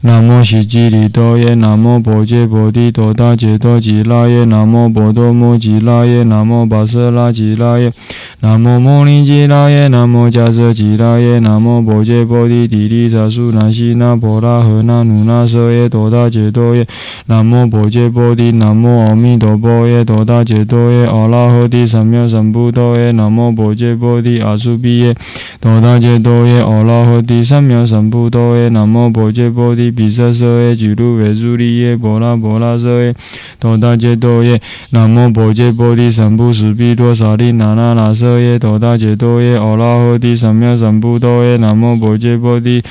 南无悉吉利多耶南无婆伽揭。波提多达揭多吉拉耶，南无波多摩吉拉耶，南无巴舍拉吉拉耶，南无摩尼吉拉耶，南无迦舍吉拉耶，南无波揭波提提利萨苏那西那婆拉诃那努那舍耶多达揭多耶，南无波揭波提，南无阿弥陀佛耶多达揭多耶，阿拉诃帝三藐三菩提耶，南无波揭波提阿苏比耶多达揭多耶，阿拉诃帝三藐三菩提耶，南无波揭波提毗舍舍耶俱卢维苏利耶波拉。南无拉舍耶，多达揭多耶，南无婆揭波提三菩斯毗多沙利那那那舍耶，多达揭多耶，阿拉诃帝三藐三菩提耶，南无婆揭波提。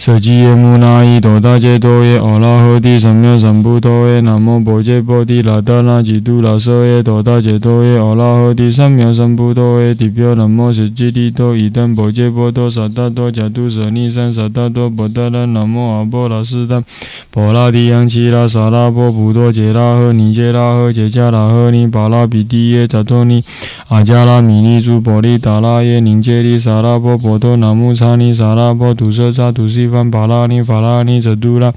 舍基耶摩那伊多达揭多耶阿拉诃帝三藐三菩提耶南无薄揭波提那达那吉多那舍耶多达揭多耶阿拉诃帝三藐三菩提耶地表南无舍基利多伊旦薄揭波多萨达多迦多舍尼三萨达多波达那南无阿波罗斯旦波拉提央奇拉萨拉波普多揭拉诃尼揭拉诃揭迦拉诃尼巴拉比提耶扎托尼阿迦拉米尼珠波利达拉耶宁揭利萨拉波波多南无萨尼萨拉波土舍扎土西。梵巴拉尼法拉尼则杜拉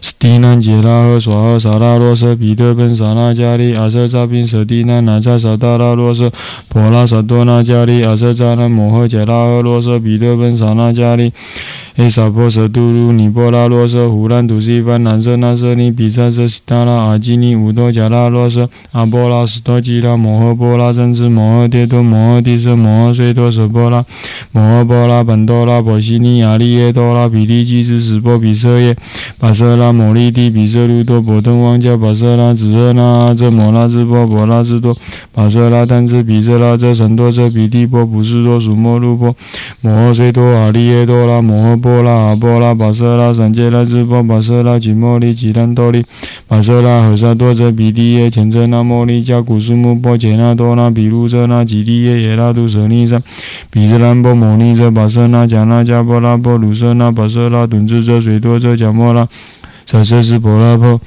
斯蒂南杰拉赫娑诃萨拉罗舍彼得本萨那加利阿舍扎宾舍蒂南那扎萨达拉罗舍婆拉萨多那加利阿舍扎那摩诃杰拉和罗舍彼得本萨那加利。诶，萨婆舍杜卢尼波拉罗舍胡兰土西番南舍那舍尼比萨舍悉达拉阿基尼乌多迦拉罗舍阿波拉斯多吉拉摩诃波拉真智摩诃迭多摩诃帝舍摩诃睡多舍波拉摩诃波拉本多拉波西尼亚利耶多拉比利基之斯波比舍耶巴舍拉摩利帝比舍卢多波登王迦巴舍拉子热那阿遮摩拉之波波拉之多巴舍拉丹之比舍拉遮神多遮比帝波不是多属摩卢波摩诃睡多阿利耶多拉摩诃。波拉阿波拉巴舍拉三界拉智波巴舍拉吉摩利吉兰多利巴舍拉和萨多则比利耶前遮那摩利加古苏木波切那多那比卢遮那吉利耶耶拉杜舍尼萨比遮兰波摩尼遮巴瑟那迦那迦波拉波鲁舍那巴瑟拉顿智遮水多遮迦摩拉舍舍斯波拉波。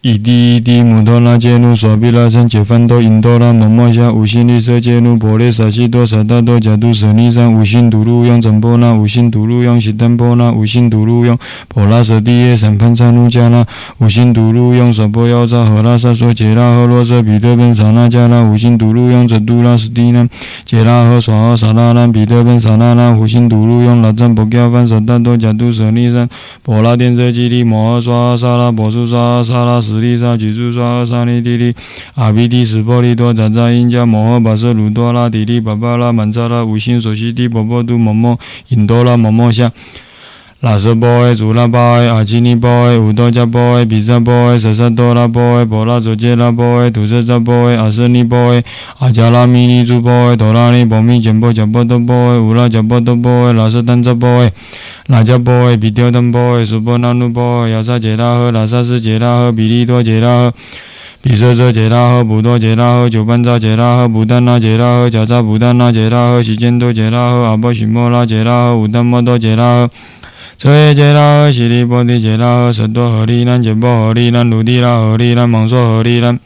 以第一地母多拉揭努娑毗拉僧解翻多因多拉摩摩夏五心律舍揭努婆列萨悉多萨达多迦都舍尼三五心独路用真波那五心独路用悉单波那五心独路用婆拉舍地耶三潘萨努迦那五心独路用娑婆妖扎诃拉萨娑揭拉诃罗舍彼得本萨那迦那五心独路用遮都拉斯蒂那揭拉诃娑诃萨那那彼得本萨那那五心独路用那赞婆伽梵萨达多迦都舍尼三婆拉殿舍基利摩诃娑诃萨拉婆娑娑诃萨拉。十利沙举住沙二沙利地利阿毗提斯波利多扎扎因加摩诃巴舍鲁多拉迪利巴巴拉曼扎拉五心所悉地波波都摩摩因多拉摩摩夏拉舍波埃祖拉巴埃阿基尼波埃乌多迦波埃比萨波埃舍萨多拉波埃波拉佐杰拉波埃土舍扎波埃阿舍尼波埃阿加拉米尼珠波埃多拉尼波密简波迦波多波埃乌拉迦波多波埃拉舍丹扎波埃拉加波诶，比丢登波诶，苏波那努波诶，亚萨杰拉赫，拉萨斯杰拉赫，比利多杰拉赫，比舍舍杰拉赫，普多杰拉赫，九班扎杰拉赫，布丹那杰拉赫，迦扎布丹那杰拉赫，西坚多杰拉赫，阿波西摩拉杰拉赫，乌丹摩多杰拉赫。彻夜杰拉阿，悉利波提杰拉诃，舍多诃利南，揭波诃利南，卢提拉诃利南，芒梭诃利南，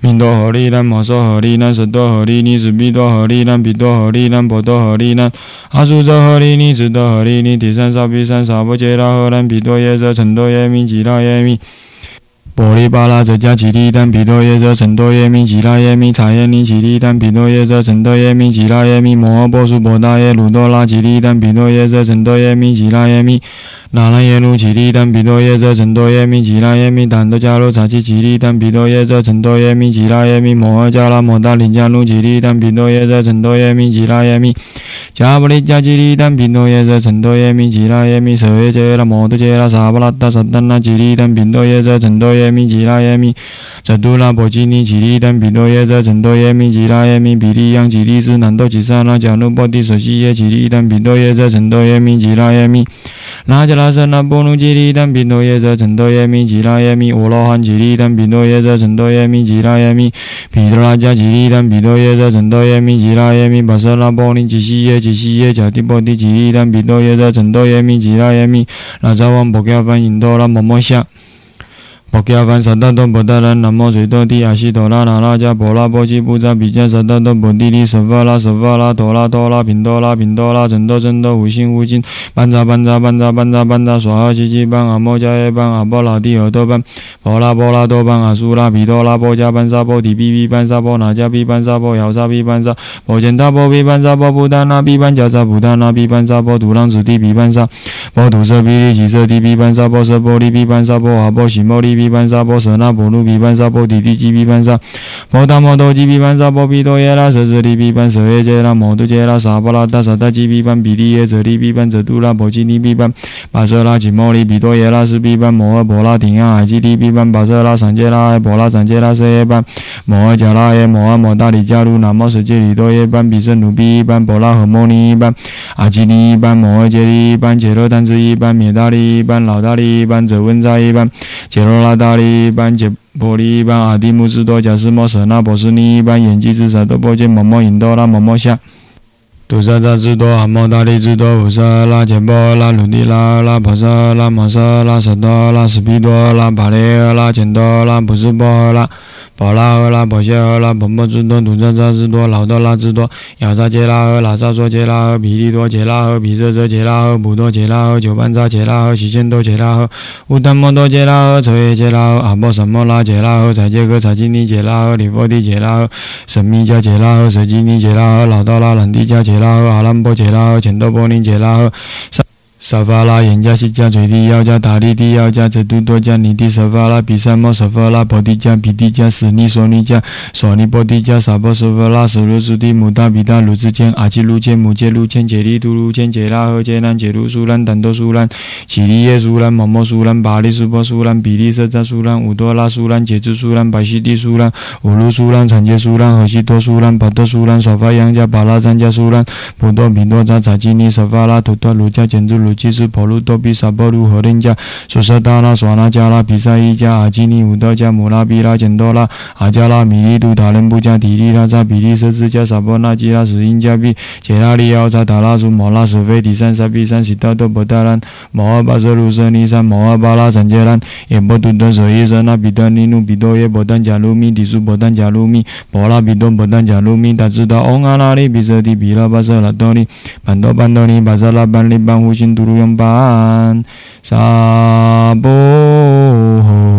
明多诃利南，摩梭诃利南，舍多诃利尼，斯比多诃利南，比多诃利南，波多诃利南，阿苏遮诃利尼，子多诃利尼，提三沙比三沙波杰拉诃兰，比多耶遮成多耶弥，吉拉耶弥。波利巴拉则加吉利丹毗多耶则成多耶弥吉拉耶弥查耶尼吉利丹毗多耶则成多耶弥吉拉耶弥摩诃波苏波达耶鲁多拉吉利丹毗多耶则成多耶弥吉拉耶弥那拉耶鲁吉利丹毗多耶则成多耶弥吉拉耶弥坦多迦罗查吉吉利丹毗多耶则成多耶弥吉拉耶弥摩诃迦拉摩达林迦鲁吉利丹毗多耶则成多耶弥吉拉耶弥迦波利迦吉利丹毗多耶者成多耶米吉拉耶米舍耶揭拉摩多揭拉萨布拉达萨丹那吉利丹毗多耶者成多耶米吉拉耶米在杜拉波吉尼吉利丹比多耶者成多耶米吉拉耶米比利央吉利斯南多吉萨那迦努波提舍西耶吉利丹比多耶者成多耶米吉拉耶米，拉迦拉舍那波努吉利丹比多耶则成多耶弥吉拉耶弥，阿罗汉吉利丹比多耶则成多耶弥吉拉耶弥，毗多拉迦吉利丹比多耶则成多耶弥吉拉耶弥，巴舍那波尼吉西耶吉西耶迦提波提吉利丹比多耶则成多耶弥吉拉耶弥，那扎王波迦梵因多拉摩摩夏。摩诃梵萨达多波达兰南无水多地阿悉陀拉那拉迦婆拉波吉布扎比迦萨达多波地利舍法拉舍法拉陀拉陀拉频多拉频多拉真多真多无心无尽班扎班扎班扎班扎班扎娑哈七七班阿摩迦耶班阿波罗帝尔多班婆拉波拉多班阿苏拉毗多拉波迦班萨波提比比班萨波那迦比班萨波姚萨比班萨波简他波比班萨波布达那比班迦萨布达那比班萨波土朗子地比班萨波土色比利吉色地比班萨波色波利比班萨波阿波喜摩利比毗班沙波舍那婆卢毗班沙波提提吉毗班沙摩达摩多吉毗班沙波毗多耶拉舍舍利毗班舍耶揭拉摩多揭拉萨波拉达萨达吉毗班比利耶舍利毗班舍杜拉婆基尼毗班巴舍拉吉摩利毗多耶拉斯毗班摩诃婆拉顶阿海吉利毗班巴舍拉三揭拉婆拉三揭拉舍耶班摩诃迦拉耶摩诃摩达里迦卢南摩舍揭里多耶班比舍努毗班婆拉和摩尼班阿吉尼班摩诃揭利班揭罗丹子一班灭大利班老大利班者温扎一班揭罗拉大利班揭波利班阿迪木斯多贾斯摩舍那波斯尼班眼基之萨多波揭摩摩引多拉摩摩夏。杜萨扎智多阿摩达利智多乌萨拉揭波拉鲁迪拉拉婆萨拉摩萨拉萨多拉斯皮多拉巴列拉乾多拉普斯波拉。宝拉诃拉婆谢诃拉婆摩智多土扎扎智多老多拉智多亚萨杰拉诃拉萨娑杰拉诃毗利多杰拉诃毗舍遮杰拉诃普多杰拉诃九班扎杰拉诃喜见多杰拉诃乌檀摩多杰拉诃彻耶杰拉诃阿波什摩拉杰拉诃彩杰诃彩基尼杰拉诃里波地杰拉诃神密迦杰拉诃舍基尼杰拉诃老多拉兰地迦杰拉诃阿兰波杰拉诃乾多波尼杰拉。沙发拉眼加西加嘴地要加达利地要加则度多加尼地沙发拉比萨摩沙发拉婆地加比地加斯尼索尼加索尼波地加沙波沙发拉舍罗苏地母大比大鲁之间阿基鲁间姆杰鲁间杰利图鲁间杰拉和杰兰杰鲁苏兰丹多苏兰奇利耶苏兰摩摩苏兰巴利苏波苏兰比利色扎苏兰乌多拉苏兰杰兹苏兰白西地苏兰乌鲁苏兰产杰苏兰和西多苏兰巴多苏兰沙发扬加巴拉赞加苏兰普多比多扎查基尼沙发拉土多鲁加简兹卢。七支婆卢多比萨波卢和林加，苏舍达拉索那加拉比萨伊加阿基尼乌多加姆拉比拉简多拉阿加拉米利杜塔伦布加提利拉扎比利瑟兹加萨波那基拉什因加比杰拉利奥扎达拉苏摩拉什菲提三沙比三西达多波达兰摩阿巴瑟鲁瑟尼山摩阿巴拉三杰兰耶波图顿舍伊舍那比德尼努比多耶波丹加鲁米提苏波丹加鲁米波拉比多波丹加鲁米达知道欧阿拉利比舍提比拉巴瑟拉多尼班多班多尼巴瑟拉班利班呼辛杜。如用般，萨婆诃。